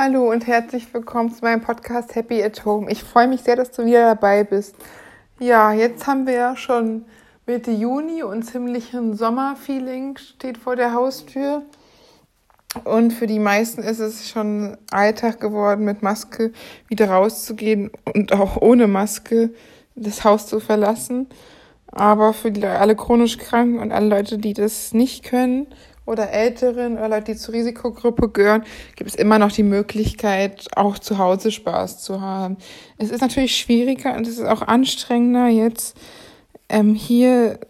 Hallo und herzlich willkommen zu meinem Podcast Happy at Home. Ich freue mich sehr, dass du wieder dabei bist. Ja, jetzt haben wir ja schon Mitte Juni und ziemlichen Sommerfeeling steht vor der Haustür. Und für die meisten ist es schon Alltag geworden, mit Maske wieder rauszugehen und auch ohne Maske das Haus zu verlassen. Aber für die, alle chronisch Kranken und alle Leute, die das nicht können oder Älteren oder Leute, die zur Risikogruppe gehören, gibt es immer noch die Möglichkeit, auch zu Hause Spaß zu haben. Es ist natürlich schwieriger und es ist auch anstrengender, jetzt ähm, hier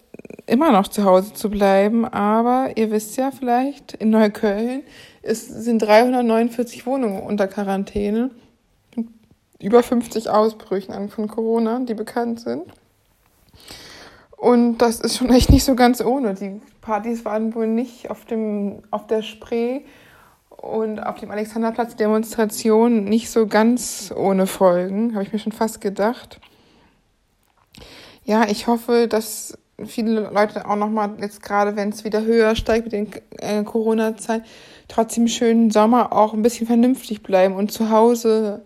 immer noch zu Hause zu bleiben. Aber ihr wisst ja vielleicht, in Neukölln ist, sind 349 Wohnungen unter Quarantäne. Über 50 Ausbrüchen von Corona, die bekannt sind. Und das ist schon echt nicht so ganz ohne. Die Partys waren wohl nicht auf, dem, auf der Spree und auf dem Alexanderplatz Demonstration nicht so ganz ohne Folgen, habe ich mir schon fast gedacht. Ja, ich hoffe, dass viele Leute auch nochmal jetzt gerade, wenn es wieder höher steigt mit den äh, Corona-Zahlen, trotzdem schönen Sommer auch ein bisschen vernünftig bleiben und zu Hause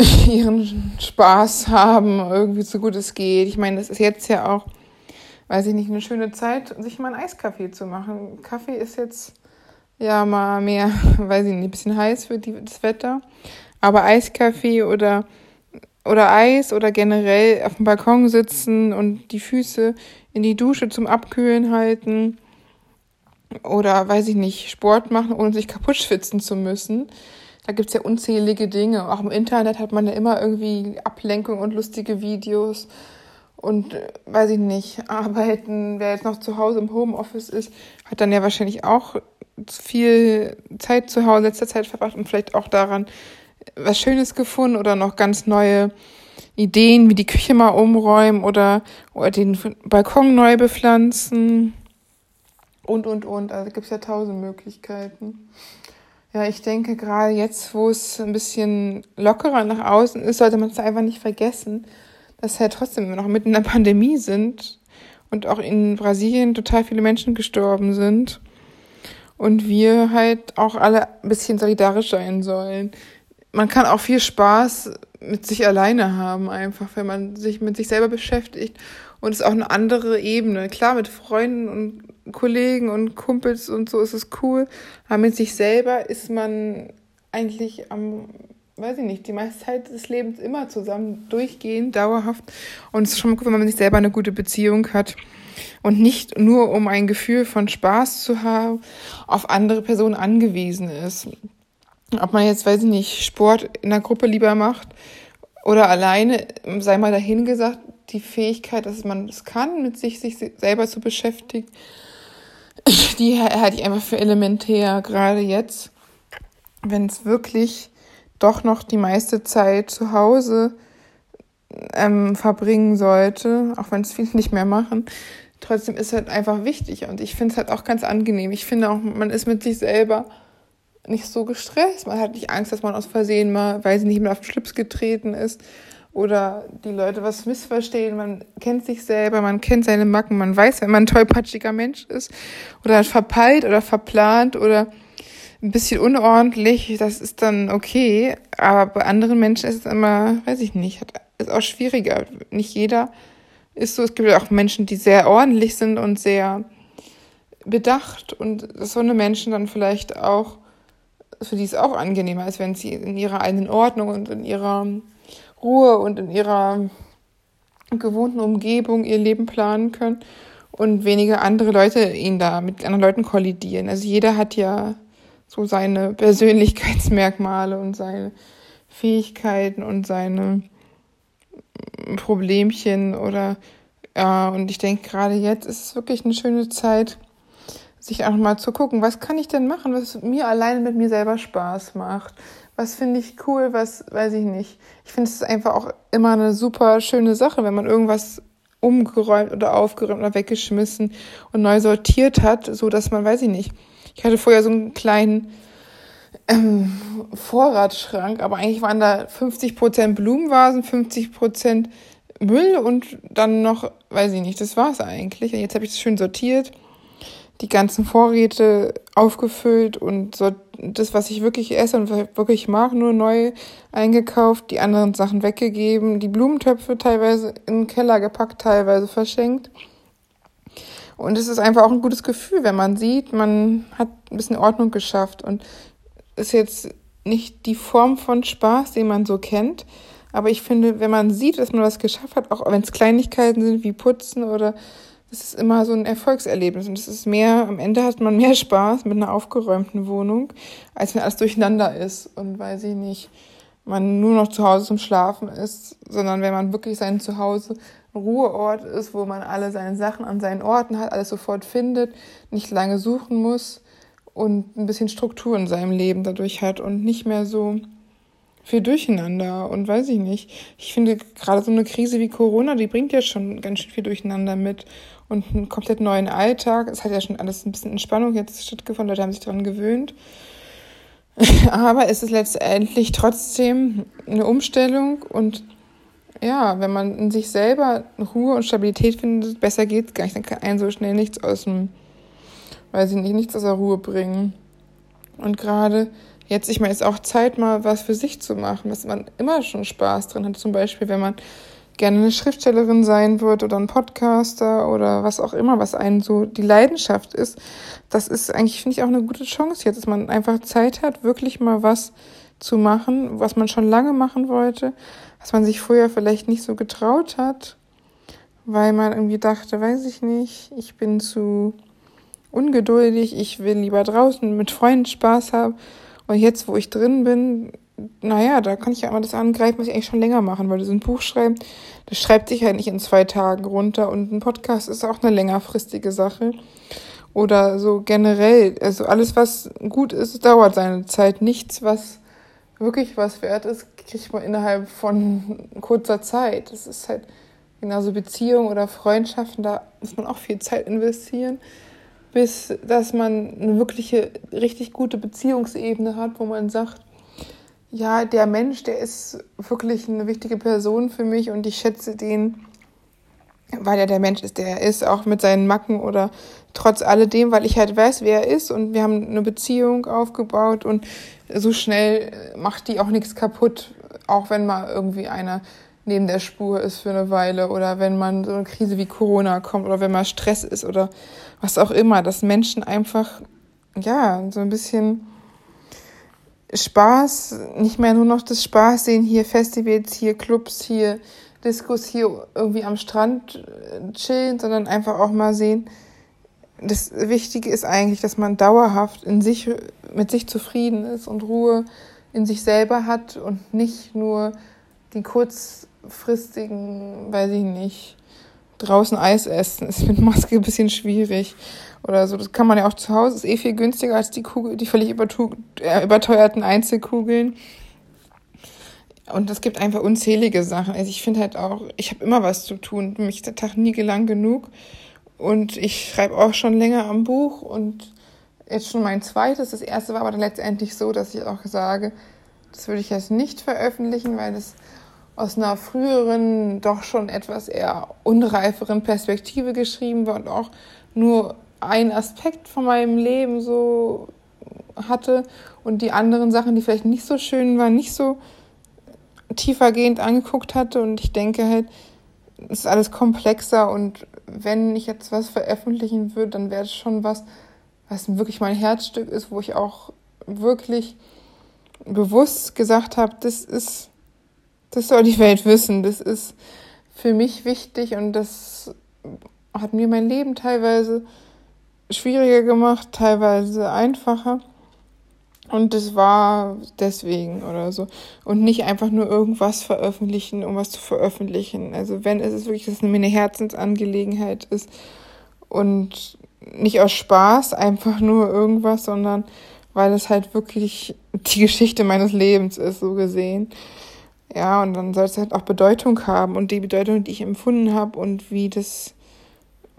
ihren Spaß haben, irgendwie so gut es geht. Ich meine, das ist jetzt ja auch, weiß ich nicht, eine schöne Zeit, sich mal einen Eiskaffee zu machen. Kaffee ist jetzt ja mal mehr, weiß ich nicht, ein bisschen heiß für die, das Wetter. Aber Eiskaffee oder, oder Eis oder generell auf dem Balkon sitzen und die Füße in die Dusche zum Abkühlen halten oder, weiß ich nicht, Sport machen, ohne sich kaputt schwitzen zu müssen da gibt's ja unzählige Dinge. Auch im Internet hat man ja immer irgendwie Ablenkung und lustige Videos. Und äh, weiß ich nicht, arbeiten, wer jetzt noch zu Hause im Homeoffice ist, hat dann ja wahrscheinlich auch viel Zeit zu Hause, letzter Zeit verbracht und vielleicht auch daran was Schönes gefunden oder noch ganz neue Ideen, wie die Küche mal umräumen oder, oder den Balkon neu bepflanzen und, und, und. Also gibt's ja tausend Möglichkeiten. Ja, ich denke gerade jetzt, wo es ein bisschen lockerer nach außen ist, sollte man es einfach nicht vergessen, dass wir ja trotzdem noch mitten in der Pandemie sind und auch in Brasilien total viele Menschen gestorben sind und wir halt auch alle ein bisschen solidarisch sein sollen. Man kann auch viel Spaß mit sich alleine haben, einfach, wenn man sich mit sich selber beschäftigt und es ist auch eine andere Ebene. Klar, mit Freunden und Kollegen und Kumpels und so ist es cool. Aber mit sich selber ist man eigentlich am, weiß ich nicht, die meiste Zeit des Lebens immer zusammen, durchgehend, dauerhaft. Und es ist schon gut, wenn man sich selber eine gute Beziehung hat. Und nicht nur, um ein Gefühl von Spaß zu haben, auf andere Personen angewiesen ist. Ob man jetzt, weiß ich nicht, Sport in der Gruppe lieber macht oder alleine, sei mal dahingesagt, die Fähigkeit, dass man es kann, mit sich, sich selber zu beschäftigen, die halte ich einfach für elementär, gerade jetzt, wenn es wirklich doch noch die meiste Zeit zu Hause ähm, verbringen sollte, auch wenn es viele nicht mehr machen. Trotzdem ist es halt einfach wichtig und ich finde es halt auch ganz angenehm. Ich finde auch, man ist mit sich selber nicht so gestresst. Man hat nicht Angst, dass man aus Versehen mal, weiß ich nicht, mehr auf den Schlips getreten ist oder die Leute was missverstehen. Man kennt sich selber, man kennt seine Macken, man weiß, wenn man ein tollpatschiger Mensch ist oder verpeilt oder verplant oder ein bisschen unordentlich, das ist dann okay. Aber bei anderen Menschen ist es immer, weiß ich nicht, ist auch schwieriger. Nicht jeder ist so. Es gibt auch Menschen, die sehr ordentlich sind und sehr bedacht und so eine Menschen dann vielleicht auch, für die es auch angenehmer ist, wenn sie in ihrer eigenen Ordnung und in ihrer Ruhe und in ihrer gewohnten Umgebung ihr Leben planen können und weniger andere Leute ihn da mit anderen Leuten kollidieren. Also jeder hat ja so seine Persönlichkeitsmerkmale und seine Fähigkeiten und seine Problemchen oder ja, und ich denke gerade jetzt ist es wirklich eine schöne Zeit, sich auch mal zu gucken, was kann ich denn machen, was mir alleine mit mir selber Spaß macht was finde ich cool, was weiß ich nicht. Ich finde es einfach auch immer eine super schöne Sache, wenn man irgendwas umgeräumt oder aufgeräumt oder weggeschmissen und neu sortiert hat, so dass man, weiß ich nicht. Ich hatte vorher so einen kleinen ähm, Vorratsschrank, aber eigentlich waren da 50 Prozent Blumenvasen, 50 Prozent Müll und dann noch, weiß ich nicht, das war's eigentlich. Und jetzt habe ich das schön sortiert. Die ganzen Vorräte aufgefüllt und so das, was ich wirklich esse und wirklich mag, nur neu eingekauft, die anderen Sachen weggegeben, die Blumentöpfe teilweise in den Keller gepackt, teilweise verschenkt. Und es ist einfach auch ein gutes Gefühl, wenn man sieht, man hat ein bisschen Ordnung geschafft und ist jetzt nicht die Form von Spaß, den man so kennt. Aber ich finde, wenn man sieht, dass man was geschafft hat, auch wenn es Kleinigkeiten sind wie Putzen oder es ist immer so ein Erfolgserlebnis und es ist mehr, am Ende hat man mehr Spaß mit einer aufgeräumten Wohnung, als wenn alles durcheinander ist und weiß ich nicht, man nur noch zu Hause zum Schlafen ist, sondern wenn man wirklich sein Zuhause ein Ruheort ist, wo man alle seine Sachen an seinen Orten hat, alles sofort findet, nicht lange suchen muss und ein bisschen Struktur in seinem Leben dadurch hat und nicht mehr so viel Durcheinander und weiß ich nicht. Ich finde gerade so eine Krise wie Corona, die bringt ja schon ganz schön viel Durcheinander mit und einen komplett neuen Alltag. Es hat ja schon alles ein bisschen Entspannung jetzt stattgefunden, Leute haben sich daran gewöhnt. Aber es ist letztendlich trotzdem eine Umstellung und ja, wenn man in sich selber Ruhe und Stabilität findet, besser geht's gar nicht. Dann kann einen so schnell nichts aus dem, weiß ich nicht, nichts aus der Ruhe bringen. Und gerade jetzt, ich meine, ist auch Zeit, mal was für sich zu machen, was man immer schon Spaß drin hat. Zum Beispiel, wenn man gerne eine Schriftstellerin sein wird oder ein Podcaster oder was auch immer, was einen so die Leidenschaft ist, das ist eigentlich, finde ich, auch eine gute Chance jetzt, dass man einfach Zeit hat, wirklich mal was zu machen, was man schon lange machen wollte, was man sich früher vielleicht nicht so getraut hat, weil man irgendwie dachte, weiß ich nicht, ich bin zu ungeduldig, ich will lieber draußen mit Freunden Spaß haben. Und jetzt, wo ich drin bin, naja, da kann ich ja immer das angreifen, was ich eigentlich schon länger machen wollte. So ein Buch schreiben, das schreibt sich halt nicht in zwei Tagen runter und ein Podcast ist auch eine längerfristige Sache. Oder so generell, also alles, was gut ist, dauert seine Zeit. Nichts, was wirklich was wert ist, kriegt man innerhalb von kurzer Zeit. Das ist halt genauso Beziehungen oder Freundschaften, da muss man auch viel Zeit investieren, bis dass man eine wirkliche, richtig gute Beziehungsebene hat, wo man sagt, ja, der Mensch, der ist wirklich eine wichtige Person für mich und ich schätze den, weil er der Mensch ist, der er ist, auch mit seinen Macken oder trotz alledem, weil ich halt weiß, wer er ist und wir haben eine Beziehung aufgebaut und so schnell macht die auch nichts kaputt, auch wenn mal irgendwie einer neben der Spur ist für eine Weile oder wenn man so eine Krise wie Corona kommt oder wenn mal Stress ist oder was auch immer, dass Menschen einfach, ja, so ein bisschen Spaß, nicht mehr nur noch das Spaß sehen, hier Festivals, hier Clubs, hier Diskos, hier irgendwie am Strand äh, chillen, sondern einfach auch mal sehen, das Wichtige ist eigentlich, dass man dauerhaft in sich, mit sich zufrieden ist und Ruhe in sich selber hat und nicht nur die kurzfristigen, weiß ich nicht, draußen Eis essen. Ist mit Maske ein bisschen schwierig oder so. Das kann man ja auch zu Hause. Ist eh viel günstiger als die Kugel, die völlig äh, überteuerten Einzelkugeln. Und es gibt einfach unzählige Sachen. Also ich finde halt auch, ich habe immer was zu tun. Mich ist der Tag nie lang genug. Und ich schreibe auch schon länger am Buch und jetzt schon mein zweites. Das erste war aber dann letztendlich so, dass ich auch sage, das würde ich jetzt nicht veröffentlichen, weil es aus einer früheren, doch schon etwas eher unreiferen Perspektive geschrieben war und auch nur ein Aspekt von meinem Leben so hatte und die anderen Sachen, die vielleicht nicht so schön waren, nicht so tiefergehend angeguckt hatte. Und ich denke halt, es ist alles komplexer. Und wenn ich jetzt was veröffentlichen würde, dann wäre es schon was, was wirklich mein Herzstück ist, wo ich auch wirklich bewusst gesagt habe, das ist, das soll die Welt wissen, das ist für mich wichtig. Und das hat mir mein Leben teilweise schwieriger gemacht, teilweise einfacher. Und das war deswegen oder so. Und nicht einfach nur irgendwas veröffentlichen, um was zu veröffentlichen. Also wenn es ist wirklich, dass es eine Herzensangelegenheit ist und nicht aus Spaß einfach nur irgendwas, sondern weil es halt wirklich die Geschichte meines Lebens ist, so gesehen. Ja, und dann soll es halt auch Bedeutung haben und die Bedeutung, die ich empfunden habe und wie das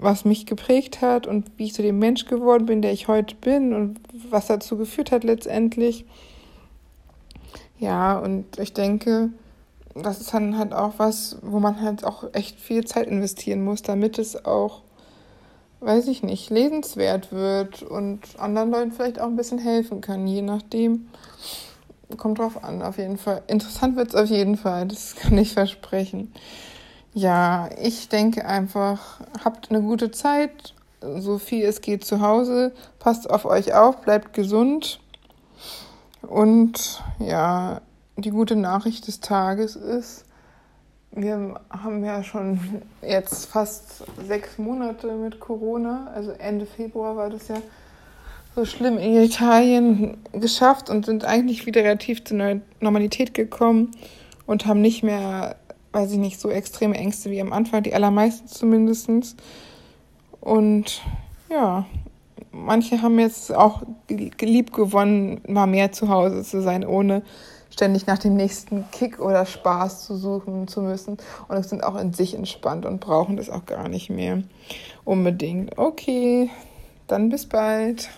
was mich geprägt hat und wie ich zu dem Mensch geworden bin, der ich heute bin und was dazu geführt hat letztendlich. Ja, und ich denke, das ist dann halt auch was, wo man halt auch echt viel Zeit investieren muss, damit es auch weiß ich nicht, lesenswert wird und anderen Leuten vielleicht auch ein bisschen helfen kann, je nachdem. Kommt drauf an, auf jeden Fall. Interessant wird es auf jeden Fall, das kann ich versprechen. Ja, ich denke einfach, habt eine gute Zeit, so viel es geht zu Hause, passt auf euch auf, bleibt gesund. Und ja, die gute Nachricht des Tages ist, wir haben ja schon jetzt fast sechs Monate mit Corona, also Ende Februar war das ja so schlimm in Italien geschafft und sind eigentlich wieder relativ zur Normalität gekommen und haben nicht mehr, weiß ich nicht, so extreme Ängste wie am Anfang, die allermeisten zumindest. Und ja, manche haben jetzt auch geliebt gewonnen, mal mehr zu Hause zu sein, ohne ständig nach dem nächsten Kick oder Spaß zu suchen zu müssen. Und sind auch in sich entspannt und brauchen das auch gar nicht mehr unbedingt. Okay, dann bis bald.